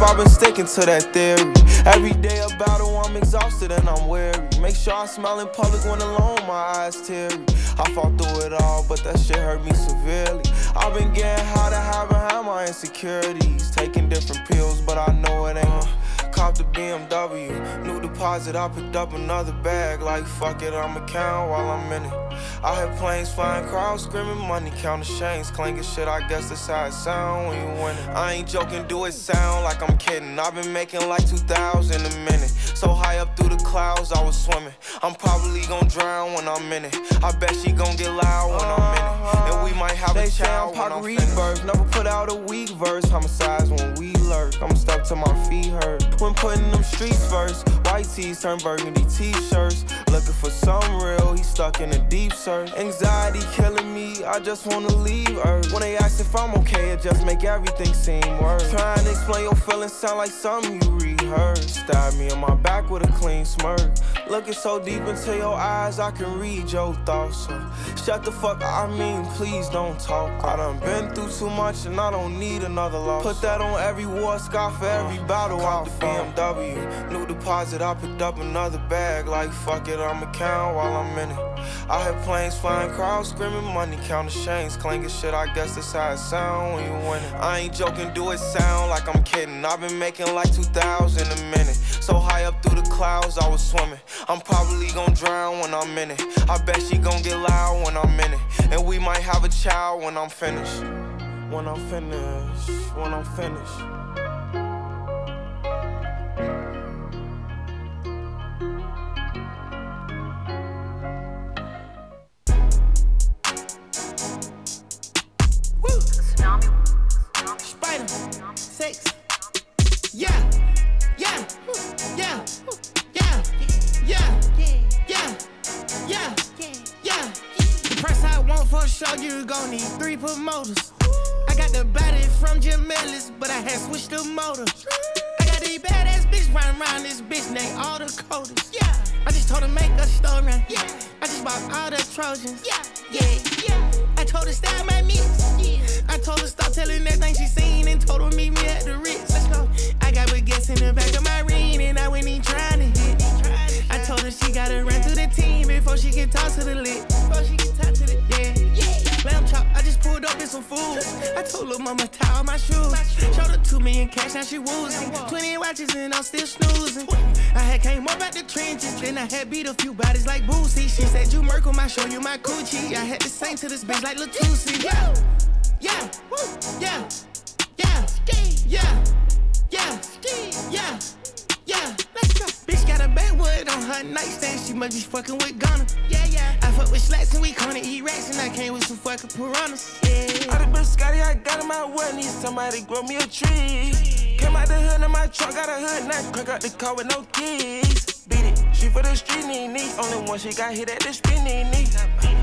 I've been sticking to that theory. Every day a battle, I'm exhausted and I'm weary. Make sure I smile in public when alone, my eyes teary. I fought through it all, but that shit hurt me severely. I've been getting high to hide behind my insecurities. Taking different pills, but I know it ain't Cop the BMW, new deposit, I picked up another bag. Like, fuck it, I'ma count while I'm in it. I hear planes flying, crowds screaming, money counting chains, clanking shit. I guess that's how it sound when you winning. I ain't joking, do it sound like I'm kidding. I've been making like 2,000 a minute. So high up through the clouds, I was swimming. I'm probably gonna drown when I'm in it. I bet she gon' get loud when I'm in it. And we might have they a child when I'm finished. Never put out a weak verse. Homicides when we lurk. I'm stuck to my feet hurt. When putting them streets first. White tees turn burgundy t-shirts. Looking for some real, he stuck in a deep search. Anxiety killing me, I just wanna leave Earth. When they ask if I'm okay, it just make everything seem worse. Trying to explain your feelings sound like something you rehearsed. Stab me in my back with a clean smirk. Looking so deep into your eyes, I can read your thoughts. So shut the fuck up, I mean, please don't talk. I done been through too much and I don't need another loss. Put that on every war scar for every uh, battle. Out the BMW, new deposit, I picked up another bag. Like fuck it, I'ma count while I'm in it. I hear planes flying, crowds screaming, money counting chains, clanking shit. I guess that's how it sound when you winning. I ain't joking, do it sound like I'm kidding. I've been making like 2,000 a minute. So high up through the clouds, I was swimming. I'm probably gonna drown when I'm in it. I bet she gonna get loud when I'm in it. And we might have a child when I'm finished. When I'm finished, when I'm finished. All the coders. Yeah. I just told her make a story. Yeah. I just bought all the Trojans. Yeah. Yeah. Yeah. I told her style my mix. Yeah. I told her stop telling everything she seen and told her meet me at the Ritz. Let's go. I got baguettes in the back of my ring and I went in trying to hit. I told her she gotta run to the team before she can talk to the lit. Food. I told her mama tie all my shoes. Showed her two million cash, now she woozing. 20 watches and I'm still snoozing. I had came up out the trenches, then I had beat a few bodies like Boosie. She said, You Merkle, I show you my coochie. I had to sing to this bitch like Latusi. Yeah, yeah, yeah, yeah, yeah, yeah, yeah, yeah. Yeah. Bitch got a backwood on her nightstand. She must be fucking with Ghana. Yeah, yeah. I fuck with slats and we gonna eat rats. And I came with some fucking piranhas. Yeah. All the biscotti I got in my well. Need somebody grow me a tree. Came out the hood in my truck, got a hood. Now crack out the car with no keys. Beat it. She for the street, need. Only one she got hit at the need, need.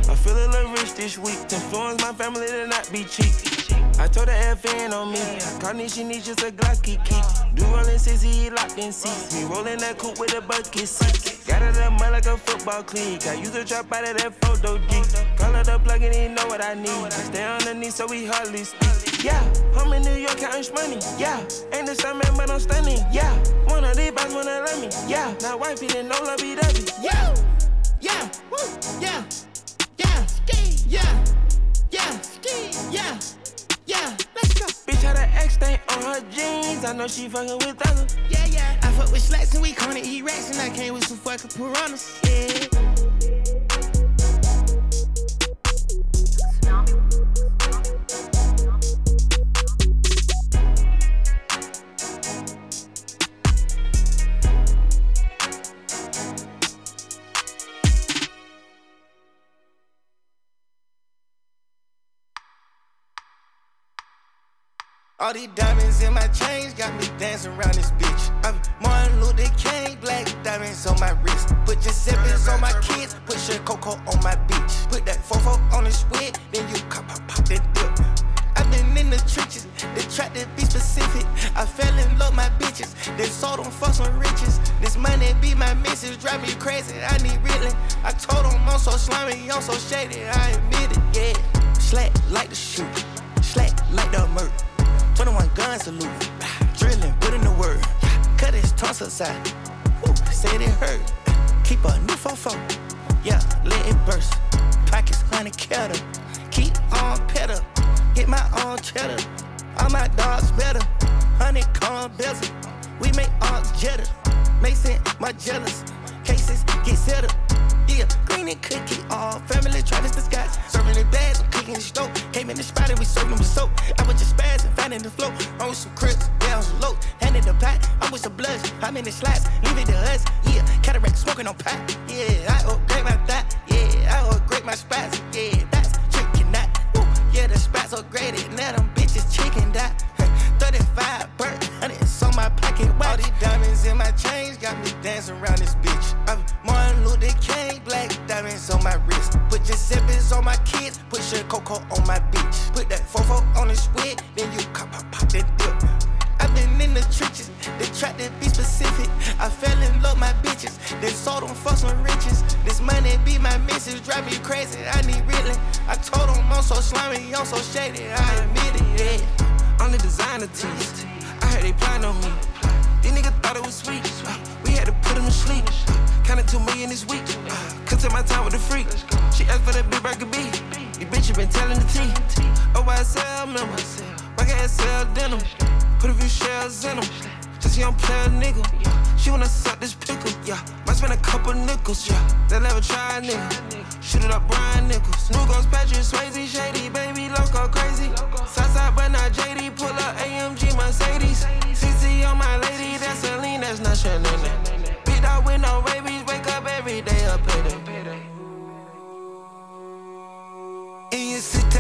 I feel a little rich this week. To influence my family to not be cheap. I told her FN on me. Carney, she needs just a Glocky key. Do rollin' sissy, locked in seats. Me rollin' that coupe with a bucket seat. Got it up mud like a football cleat. I use a trap out of that photo G. Call her the plug and he know what I need. Stay underneath so we hardly speak. Yeah, I'm in New York counting money. Yeah, ain't the same man, but I'm stunning. Yeah, one of these boys wanna love me. Yeah, now wifey didn't know love be dubby. Yeah, yeah, know she fucking with others. Yeah, yeah. I fuck with slats and we gonna eat rats. And I came with some fucking piranhas. Yeah. All these diamonds in my chains got me dancing around this bitch. I'm Martin Luther King, black diamonds on my wrist. Put your zippers on my kids, put your cocoa on my bitch. Put that fofo on the squid, then you pop, pop, pop that dip. I've been in the trenches, they tried to be specific. I fell in love my bitches, they sold them for some riches. This money be my missus, drive me crazy, I need reeling. I told them I'm so slimy, I'm so shady, I admit it, yeah. Slack like the shoot, slack like the murk. 21 guns salute. Drilling, put in the muscle side. Woo, said it hurt. Keep a new fofo. Yeah, let it burst. Pockets honey kettle. Keep on pedal. Get my own cheddar. All my dogs better. Honeycomb bezel. We make arms jetter. Mason, my jealous. Cases get settled. Yeah, green and cookie, all family Travis the skies. Serving the bags, I'm cooking the stove. Came in the spot and we served them with soap. I was just spazzing, finding the flow. On some crips, down low. Handing the pot, I'm with some bloods. I'm in the slots, leave it to us. Yeah, cataract smoking on pot. Yeah, I upgrade my thought. Yeah, I upgrade my spots. Yeah, that's tricking that. Yeah, the spots upgraded. Now them bitches chicken that. 35 burnt, on my pocket watch. All these diamonds in my chains got me dancing around this bitch. I'm Martin Luther King, black diamonds on my wrist. Put Giuseppe's on my kids, put Sugar Coco on my bitch. Put that fofo on the squid, then you pop, pop, pop that dip. I've been in the trenches, they tried to be specific. I fell in love my bitches, they sold them for some riches. This money be my missus, drive me crazy. I need reeling. I told them I'm so slimy, I'm so shady. I admit it, yeah. I'm the designer tease. Heard they plan on me. These niggas thought it was sweet. Uh, we had to put them to sleep. Counted two million this week. Uh, could take my time with the freak. She asked for that big burger B. You bitch, you been telling the tea. Sell members. My gas sell denim. Put a few shells in them. Just young player nigga. She wanna suck this pickle, yeah. Might spend a couple nickels, yeah. They never try a nigga. Shoot it up, Brian Nichols. New Ghost Patrick Swayze, shady, baby, loco, crazy. Southside, but not JD. Pull up AMG Mercedes. Payday. In your city,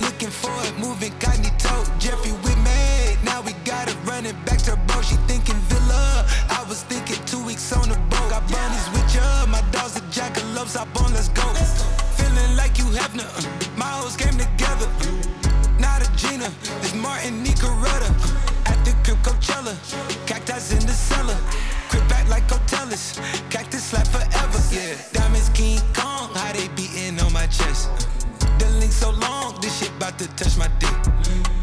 looking for it, moving cognito. Jeffrey with me, now we got it running back to bro. She thinking villa, I was thinking two weeks on the boat. Got bunnies with ya, my dogs are jackalopes, up on, let's go. Feeling like you have no, my hoes came together. Not a Gina, it's Martin Nicoretta. At the crib Coachella, cactus in the cellar. Like Coachella, cactus slap forever. Yeah, diamonds King Kong, how they beating on my chest. The link so long, this shit bout to touch my dick.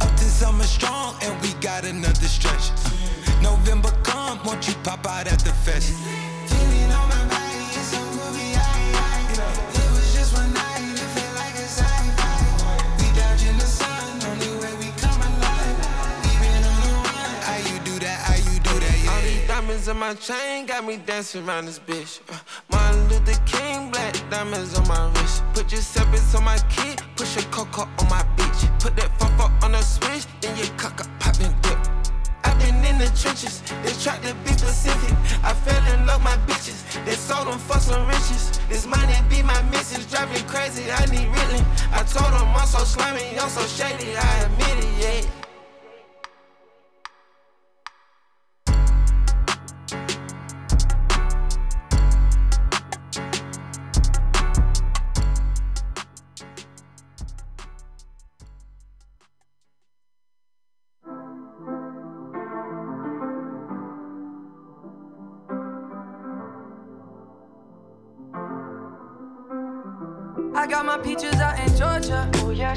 Up to summer strong, and we got another stretch. In my chain got me dancing around this bitch. Uh, Martin Luther King, black diamonds on my wrist. Put Giuseppe's on my key, push a coco on my bitch. Put that fofo on the switch, then you cock up, pop and dip. I've been in the trenches, they tried to be specific. I fell in love my bitches, they sold them for some riches. This money be my missus, driving crazy, I need reeling. I told them I'm so slimy, I'm so shady, I admit it, yeah.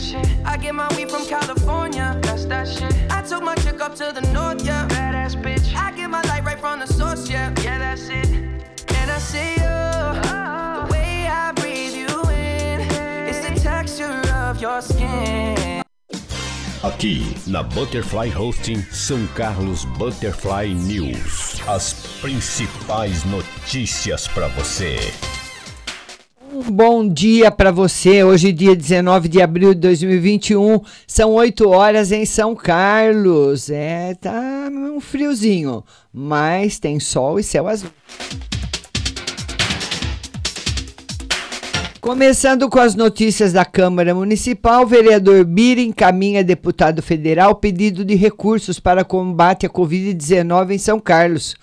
Shit. I get my weed from California. That's that shit. I took my chick up to the north, yeah. Badass bitch. I get my light right from the source, yeah. Yeah, that's it. And I see you. The way I breathe you in. It's the texture of your skin. Aqui na Butterfly Hosting São Carlos Butterfly News. As principais notícias para você. Bom dia para você. Hoje, dia 19 de abril de 2021, são 8 horas em São Carlos. É, tá um friozinho, mas tem sol e céu azul. Começando com as notícias da Câmara Municipal, o vereador Bira encaminha a deputado federal pedido de recursos para combate à Covid-19 em São Carlos.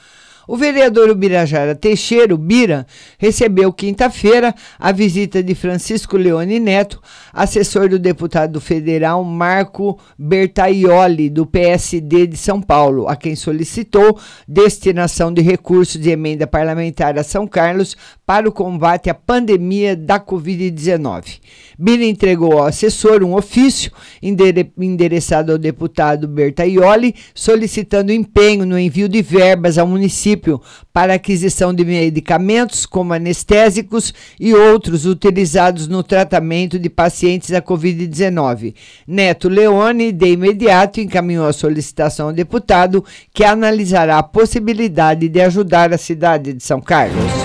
O vereador Ubirajara Teixeira, Bira, recebeu quinta-feira a visita de Francisco Leone Neto, assessor do deputado federal Marco Bertaioli, do PSD de São Paulo, a quem solicitou destinação de recursos de emenda parlamentar a São Carlos para o combate à pandemia da Covid-19. Bira entregou ao assessor um ofício endere endereçado ao deputado Bertaioli, solicitando empenho no envio de verbas ao município município para aquisição de medicamentos como anestésicos e outros utilizados no tratamento de pacientes da Covid-19. Neto Leone, de imediato, encaminhou a solicitação ao deputado, que analisará a possibilidade de ajudar a cidade de São Carlos.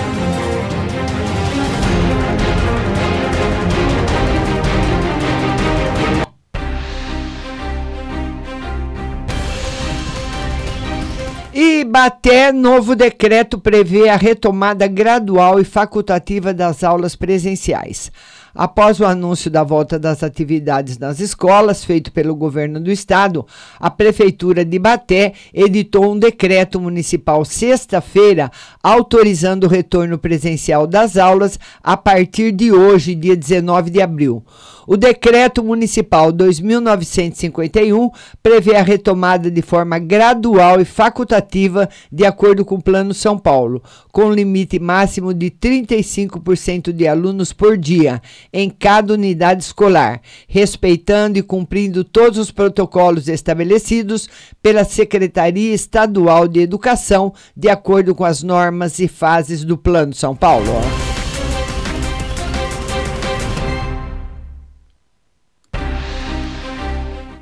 Ibaté, novo decreto prevê a retomada gradual e facultativa das aulas presenciais. Após o anúncio da volta das atividades nas escolas, feito pelo governo do estado, a Prefeitura de Baté editou um decreto municipal sexta-feira autorizando o retorno presencial das aulas a partir de hoje, dia 19 de abril. O decreto municipal 2951 prevê a retomada de forma gradual e facultativa, de acordo com o Plano São Paulo, com limite máximo de 35% de alunos por dia em cada unidade escolar, respeitando e cumprindo todos os protocolos estabelecidos pela Secretaria Estadual de Educação, de acordo com as normas e fases do Plano São Paulo.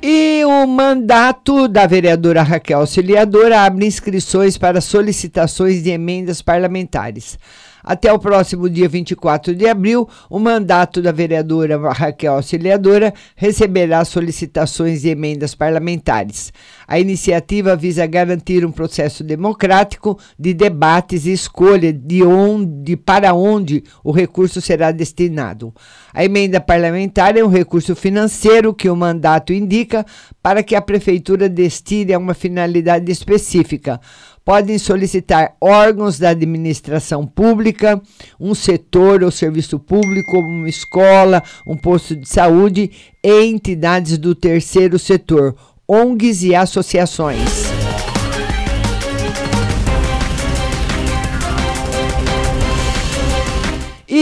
E o mandato da vereadora Raquel Auxiliadora abre inscrições para solicitações de emendas parlamentares. Até o próximo dia 24 de abril, o mandato da vereadora Raquel Auxiliadora receberá solicitações de emendas parlamentares. A iniciativa visa garantir um processo democrático de debates e escolha de onde para onde o recurso será destinado. A emenda parlamentar é um recurso financeiro que o mandato indica para que a prefeitura destine a uma finalidade específica podem solicitar órgãos da administração pública, um setor ou serviço público, uma escola, um posto de saúde e entidades do terceiro setor, ONGs e associações.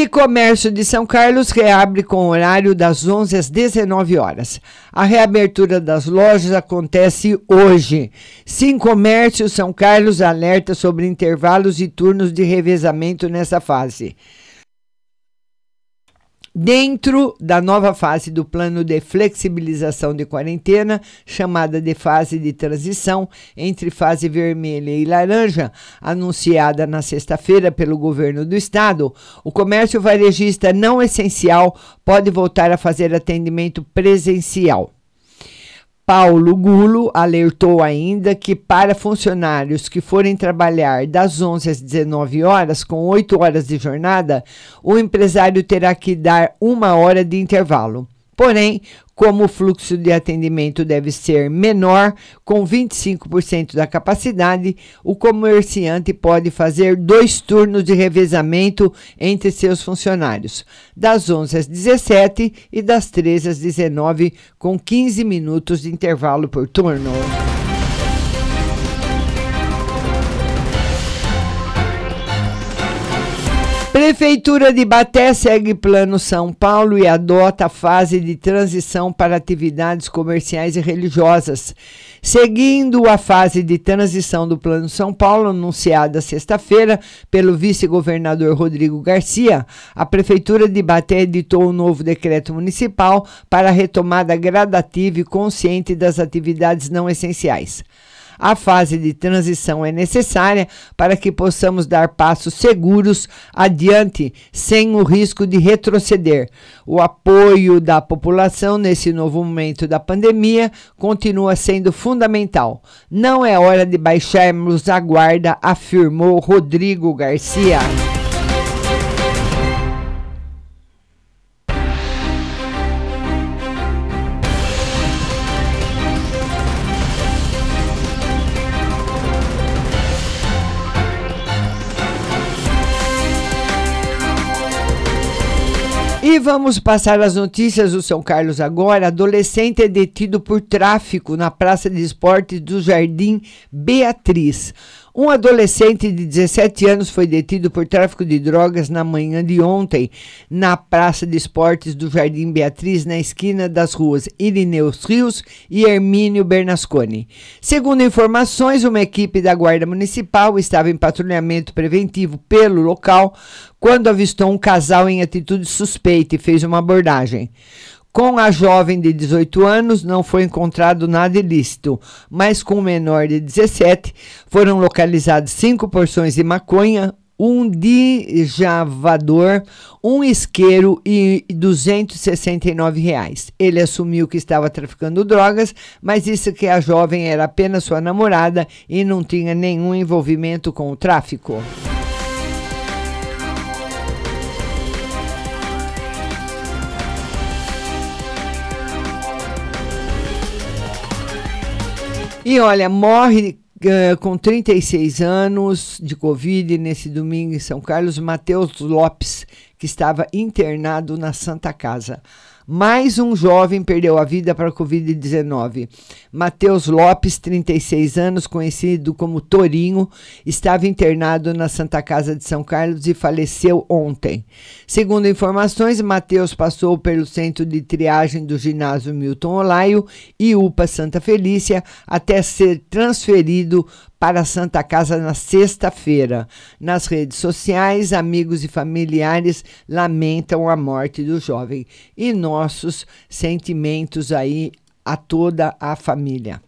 E comércio de São Carlos reabre com horário das 11 às 19 horas. A reabertura das lojas acontece hoje. Sim Comércio São Carlos alerta sobre intervalos e turnos de revezamento nessa fase. Dentro da nova fase do plano de flexibilização de quarentena, chamada de fase de transição entre fase vermelha e laranja, anunciada na sexta-feira pelo governo do estado, o comércio varejista não essencial pode voltar a fazer atendimento presencial. Paulo Gulo alertou ainda que para funcionários que forem trabalhar das 11 às 19 horas, com 8 horas de jornada, o empresário terá que dar uma hora de intervalo. Porém, como o fluxo de atendimento deve ser menor, com 25% da capacidade, o comerciante pode fazer dois turnos de revezamento entre seus funcionários, das 11 às 17 e das 13 às 19, com 15 minutos de intervalo por turno. Prefeitura de Baté segue Plano São Paulo e adota a fase de transição para atividades comerciais e religiosas. Seguindo a fase de transição do Plano São Paulo, anunciada sexta-feira pelo vice-governador Rodrigo Garcia, a Prefeitura de Baté editou um novo decreto municipal para a retomada gradativa e consciente das atividades não essenciais. A fase de transição é necessária para que possamos dar passos seguros adiante, sem o risco de retroceder. O apoio da população nesse novo momento da pandemia continua sendo fundamental. Não é hora de baixarmos a guarda, afirmou Rodrigo Garcia. Vamos passar as notícias do São Carlos agora. Adolescente é detido por tráfico na Praça de Esportes do Jardim Beatriz. Um adolescente de 17 anos foi detido por tráfico de drogas na manhã de ontem, na Praça de Esportes do Jardim Beatriz, na esquina das ruas Irineus Rios e Hermínio Bernasconi. Segundo informações, uma equipe da Guarda Municipal estava em patrulhamento preventivo pelo local quando avistou um casal em atitude suspeita e fez uma abordagem. Com a jovem de 18 anos não foi encontrado nada ilícito, mas com o menor de 17 foram localizadas cinco porções de maconha, um dijavador, um isqueiro e 269 reais. Ele assumiu que estava traficando drogas, mas disse que a jovem era apenas sua namorada e não tinha nenhum envolvimento com o tráfico. E olha, morre uh, com 36 anos de Covid nesse domingo em São Carlos, Matheus Lopes, que estava internado na Santa Casa. Mais um jovem perdeu a vida para a Covid-19. Matheus Lopes, 36 anos, conhecido como Torinho, estava internado na Santa Casa de São Carlos e faleceu ontem. Segundo informações, Matheus passou pelo centro de triagem do ginásio Milton Olaio e UPA Santa Felícia até ser transferido para a Santa Casa na sexta-feira. Nas redes sociais, amigos e familiares lamentam a morte do jovem e nossos sentimentos aí a toda a família.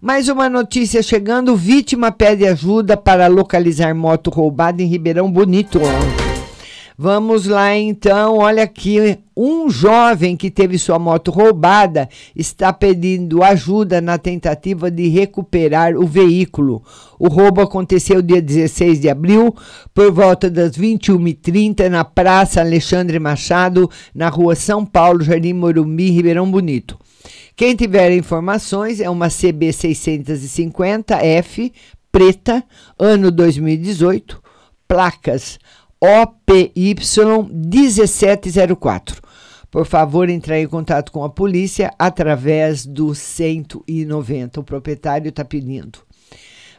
Mais uma notícia chegando: vítima pede ajuda para localizar moto roubada em Ribeirão Bonito. Vamos lá então, olha aqui, um jovem que teve sua moto roubada está pedindo ajuda na tentativa de recuperar o veículo. O roubo aconteceu dia 16 de abril, por volta das 21h30, na Praça Alexandre Machado, na rua São Paulo, Jardim Morumbi, Ribeirão Bonito. Quem tiver informações é uma CB 650F preta, ano 2018, placas OPY 1704. Por favor, entrar em contato com a polícia através do 190. O proprietário está pedindo.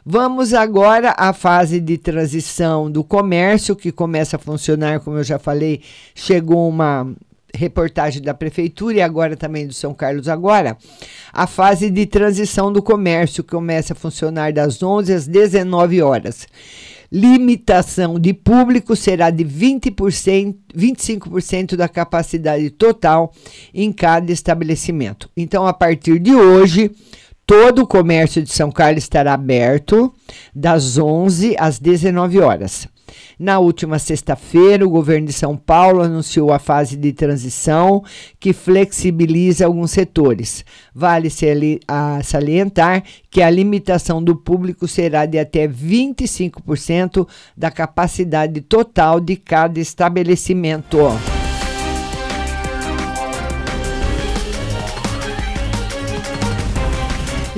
Vamos agora à fase de transição do comércio, que começa a funcionar, como eu já falei, chegou uma reportagem da prefeitura e agora também do São Carlos agora, a fase de transição do comércio começa a funcionar das 11 às 19 horas limitação de público será de 20%, 25% da capacidade total em cada estabelecimento. Então, a partir de hoje, todo o comércio de São Carlos estará aberto das 11 às 19 horas. Na última sexta-feira, o governo de São Paulo anunciou a fase de transição que flexibiliza alguns setores. Vale salientar que a limitação do público será de até 25% da capacidade total de cada estabelecimento.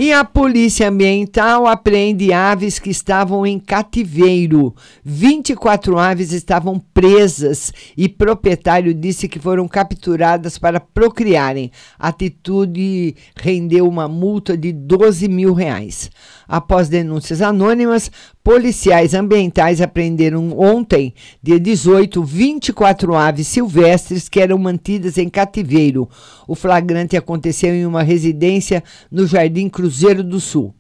E a Polícia Ambiental apreende aves que estavam em cativeiro. 24 aves estavam presas e proprietário disse que foram capturadas para procriarem. A atitude rendeu uma multa de 12 mil reais. Após denúncias anônimas, policiais ambientais apreenderam ontem, dia 18, 24 aves silvestres que eram mantidas em cativeiro. O flagrante aconteceu em uma residência no Jardim Cruzeiro do Sul.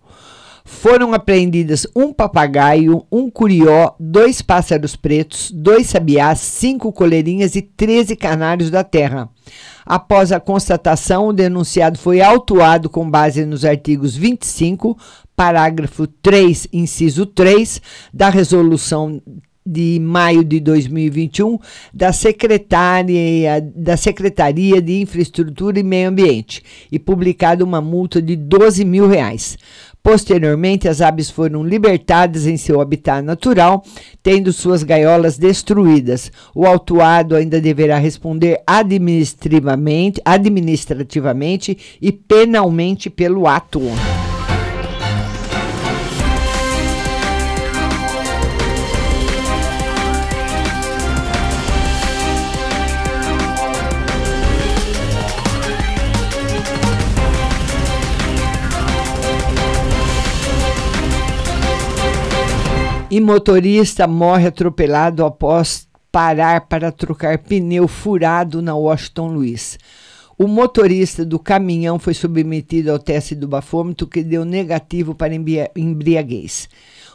Foram apreendidas um papagaio, um curió, dois pássaros pretos, dois sabiás, cinco coleirinhas e 13 canários da terra. Após a constatação, o denunciado foi autuado com base nos artigos 25, parágrafo 3, inciso 3 da resolução de maio de 2021 da Secretaria, da Secretaria de Infraestrutura e Meio Ambiente e publicado uma multa de 12 mil reais. Posteriormente, as aves foram libertadas em seu habitat natural, tendo suas gaiolas destruídas. O autuado ainda deverá responder administrativamente, administrativamente e penalmente pelo ato. E motorista morre atropelado após parar para trocar pneu furado na Washington Luiz. O motorista do caminhão foi submetido ao teste do bafômetro que deu negativo para embriaguez.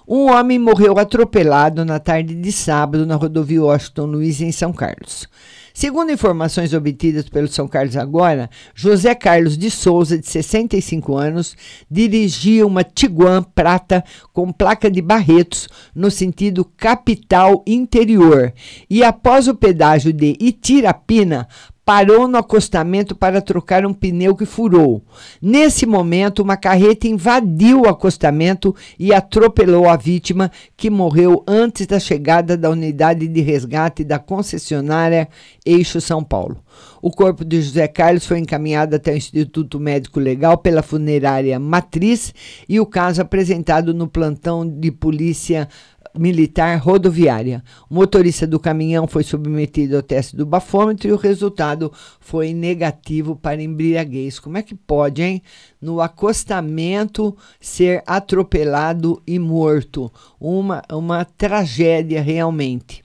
Um homem morreu atropelado na tarde de sábado na rodovia Washington Luiz, em São Carlos. Segundo informações obtidas pelo São Carlos Agora, José Carlos de Souza, de 65 anos, dirigia uma Tiguan prata com placa de Barretos no sentido capital interior e após o pedágio de Itirapina parou no acostamento para trocar um pneu que furou. Nesse momento, uma carreta invadiu o acostamento e atropelou a vítima, que morreu antes da chegada da unidade de resgate da concessionária Eixo São Paulo. O corpo de José Carlos foi encaminhado até o Instituto Médico Legal pela funerária Matriz e o caso apresentado no plantão de polícia militar rodoviária. O motorista do caminhão foi submetido ao teste do bafômetro e o resultado foi negativo para embriaguez. Como é que pode, hein? No acostamento ser atropelado e morto. Uma, uma tragédia realmente.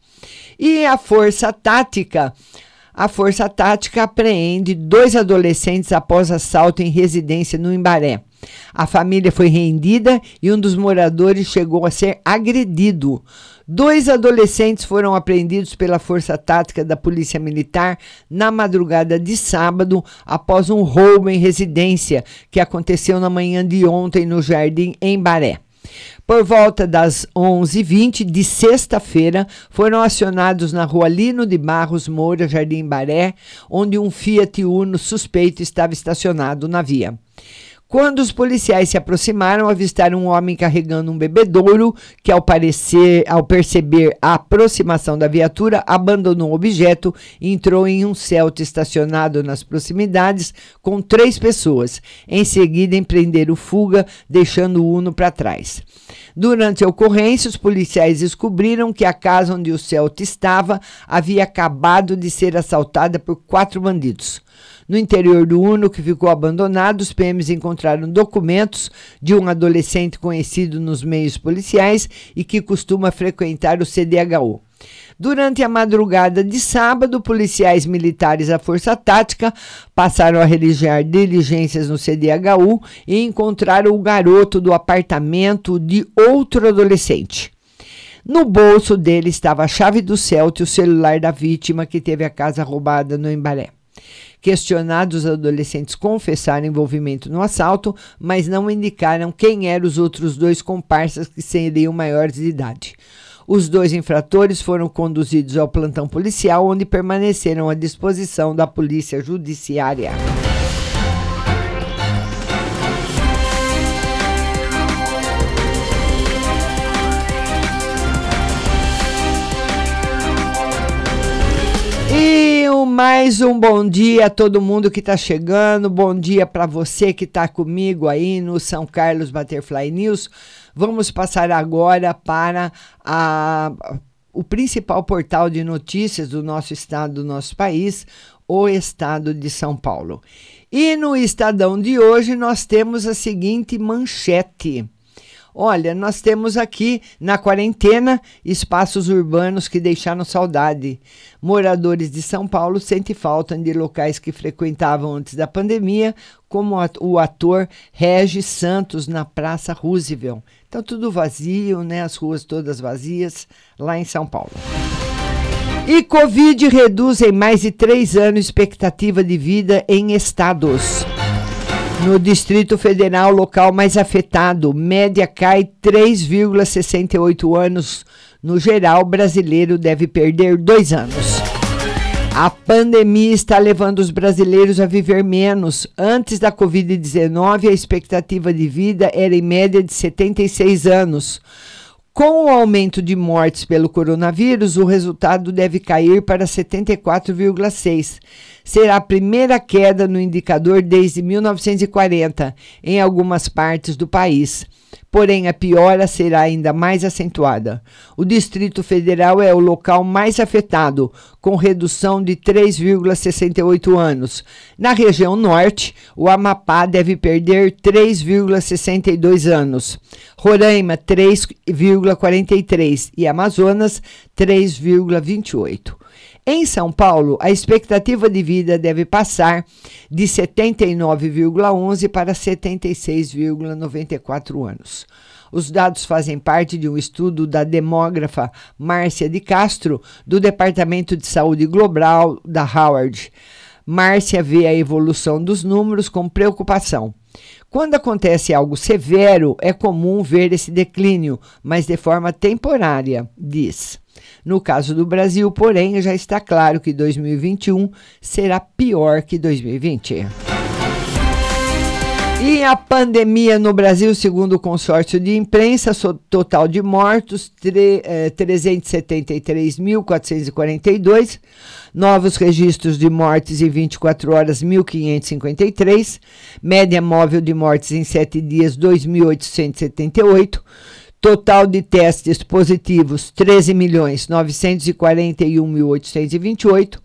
E a força tática a Força Tática apreende dois adolescentes após assalto em residência no Imbaré. A família foi rendida e um dos moradores chegou a ser agredido. Dois adolescentes foram apreendidos pela Força Tática da Polícia Militar na madrugada de sábado após um roubo em residência que aconteceu na manhã de ontem no Jardim em Baré. Por volta das 11h20 de sexta-feira, foram acionados na rua Lino de Barros Moura, Jardim Baré, onde um Fiat Uno suspeito estava estacionado na via. Quando os policiais se aproximaram, avistaram um homem carregando um bebedouro que, ao, parecer, ao perceber a aproximação da viatura, abandonou o objeto e entrou em um Celta estacionado nas proximidades com três pessoas. Em seguida, empreenderam fuga, deixando o Uno para trás. Durante a ocorrência, os policiais descobriram que a casa onde o Celta estava havia acabado de ser assaltada por quatro bandidos. No interior do Uno, que ficou abandonado, os PMs encontraram documentos de um adolescente conhecido nos meios policiais e que costuma frequentar o CDHU. Durante a madrugada de sábado, policiais militares da Força Tática passaram a realizar diligências no CDHU e encontraram o garoto do apartamento de outro adolescente. No bolso dele estava a chave do Celta e o celular da vítima que teve a casa roubada no Embaré. Questionados, os adolescentes confessaram envolvimento no assalto, mas não indicaram quem eram os outros dois comparsas que seriam maiores de idade. Os dois infratores foram conduzidos ao plantão policial, onde permaneceram à disposição da Polícia Judiciária. Mais um bom dia a todo mundo que está chegando. Bom dia para você que está comigo aí no São Carlos Butterfly News. Vamos passar agora para a, o principal portal de notícias do nosso estado, do nosso país, o estado de São Paulo. E no Estadão de hoje nós temos a seguinte manchete. Olha, nós temos aqui na quarentena espaços urbanos que deixaram saudade. Moradores de São Paulo sentem falta de locais que frequentavam antes da pandemia, como o ator Regis Santos na Praça Roosevelt. Então, tudo vazio, né? As ruas todas vazias lá em São Paulo. E Covid reduz em mais de três anos expectativa de vida em estados. No Distrito Federal, local mais afetado, média cai 3,68 anos. No geral, brasileiro deve perder dois anos. A pandemia está levando os brasileiros a viver menos. Antes da Covid-19, a expectativa de vida era em média de 76 anos. Com o aumento de mortes pelo coronavírus, o resultado deve cair para 74,6. Será a primeira queda no indicador desde 1940 em algumas partes do país. Porém, a piora será ainda mais acentuada. O Distrito Federal é o local mais afetado, com redução de 3,68 anos. Na região norte, o Amapá deve perder 3,62 anos. Roraima, 3,43 e Amazonas, 3,28. Em São Paulo, a expectativa de vida deve passar de 79,11 para 76,94 anos. Os dados fazem parte de um estudo da demógrafa Márcia de Castro, do Departamento de Saúde Global da Howard. Márcia vê a evolução dos números com preocupação. Quando acontece algo severo, é comum ver esse declínio, mas de forma temporária, diz. No caso do Brasil, porém, já está claro que 2021 será pior que 2020. E a pandemia no Brasil, segundo o consórcio de imprensa, total de mortos, 373.442, eh, novos registros de mortes em 24 horas, 1.553, média móvel de mortes em 7 dias, 2.878, Total de testes positivos 13 milhões 941.828.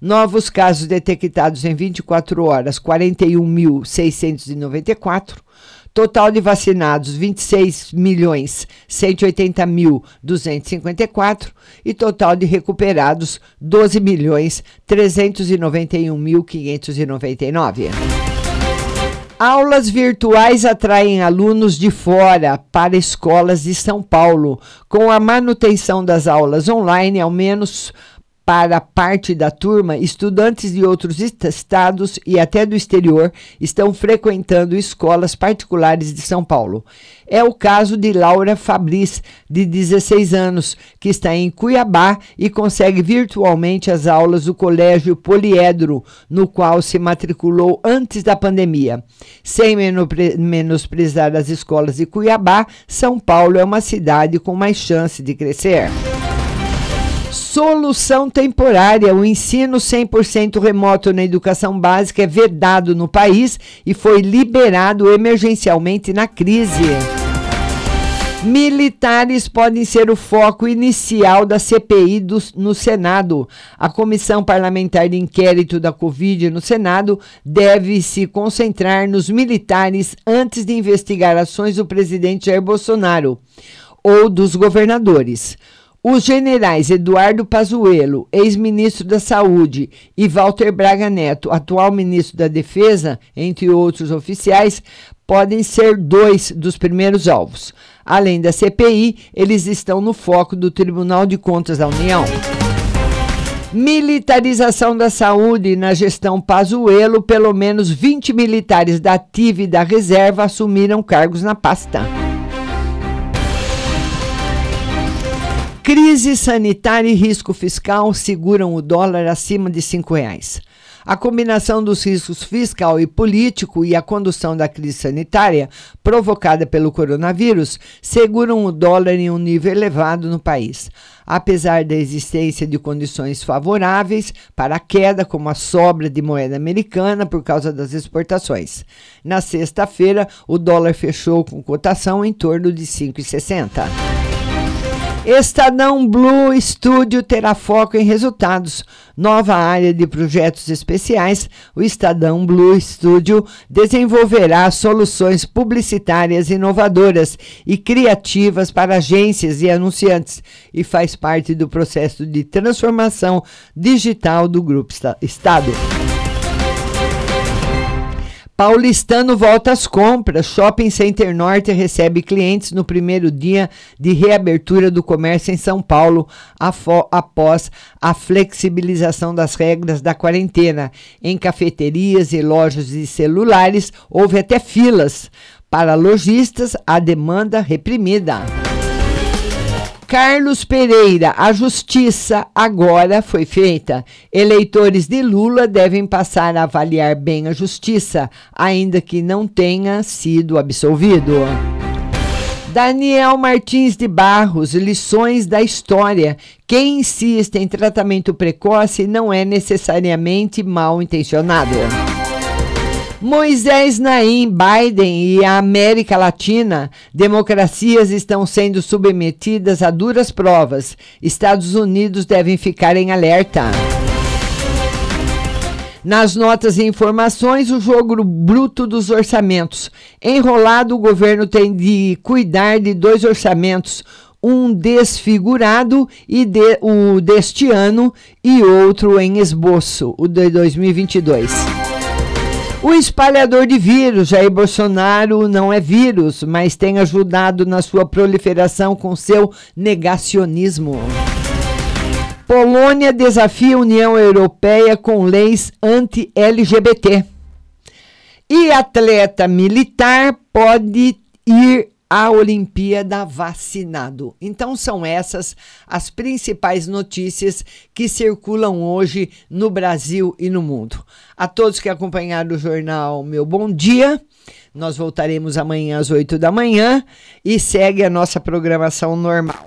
Novos casos detectados em 24 horas 41.694. Total de vacinados 26 milhões 180 mil 254 e total de recuperados 12 milhões 391 mil 599. Aulas virtuais atraem alunos de fora para escolas de São Paulo. Com a manutenção das aulas online, ao menos para parte da turma, estudantes de outros estados e até do exterior estão frequentando escolas particulares de São Paulo. É o caso de Laura Fabris, de 16 anos, que está em Cuiabá e consegue virtualmente as aulas do Colégio Poliedro, no qual se matriculou antes da pandemia. Sem menosprezar as escolas de Cuiabá, São Paulo é uma cidade com mais chance de crescer. Solução temporária: o ensino 100% remoto na educação básica é vedado no país e foi liberado emergencialmente na crise. Militares podem ser o foco inicial da CPI do, no Senado. A Comissão Parlamentar de Inquérito da Covid no Senado deve se concentrar nos militares antes de investigar ações do presidente Jair Bolsonaro ou dos governadores. Os generais Eduardo Pazuello, ex-ministro da Saúde, e Walter Braga Neto, atual ministro da Defesa, entre outros oficiais, podem ser dois dos primeiros alvos. Além da CPI, eles estão no foco do Tribunal de Contas da União. Militarização da saúde na gestão Pazuello, pelo menos 20 militares da ativa e da reserva assumiram cargos na pasta. Crise sanitária e risco fiscal seguram o dólar acima de R$ reais. A combinação dos riscos fiscal e político e a condução da crise sanitária provocada pelo coronavírus seguram o dólar em um nível elevado no país. Apesar da existência de condições favoráveis para a queda, como a sobra de moeda americana por causa das exportações. Na sexta-feira, o dólar fechou com cotação em torno de 5,60. Estadão Blue Studio terá foco em resultados. Nova área de projetos especiais, o Estadão Blue Studio desenvolverá soluções publicitárias inovadoras e criativas para agências e anunciantes e faz parte do processo de transformação digital do Grupo Estado. Paulistano volta às compras. Shopping Center Norte recebe clientes no primeiro dia de reabertura do comércio em São Paulo, após a flexibilização das regras da quarentena. Em cafeterias e lojas de celulares, houve até filas. Para lojistas, a demanda reprimida. Carlos Pereira, a justiça agora foi feita. Eleitores de Lula devem passar a avaliar bem a justiça, ainda que não tenha sido absolvido. Daniel Martins de Barros, lições da história. Quem insiste em tratamento precoce não é necessariamente mal intencionado. Moisés Naim, Biden e a América Latina, democracias estão sendo submetidas a duras provas. Estados Unidos devem ficar em alerta. Nas notas e informações, o jogo bruto dos orçamentos. Enrolado, o governo tem de cuidar de dois orçamentos, um desfigurado e de, o deste ano e outro em esboço, o de 2022. O espalhador de vírus, Jair Bolsonaro, não é vírus, mas tem ajudado na sua proliferação com seu negacionismo. Polônia desafia a União Europeia com leis anti-LGBT. E atleta militar pode ir à Olimpíada vacinado. Então são essas as principais notícias que circulam hoje no Brasil e no mundo. A todos que acompanharam o jornal, meu bom dia. Nós voltaremos amanhã às 8 da manhã e segue a nossa programação normal.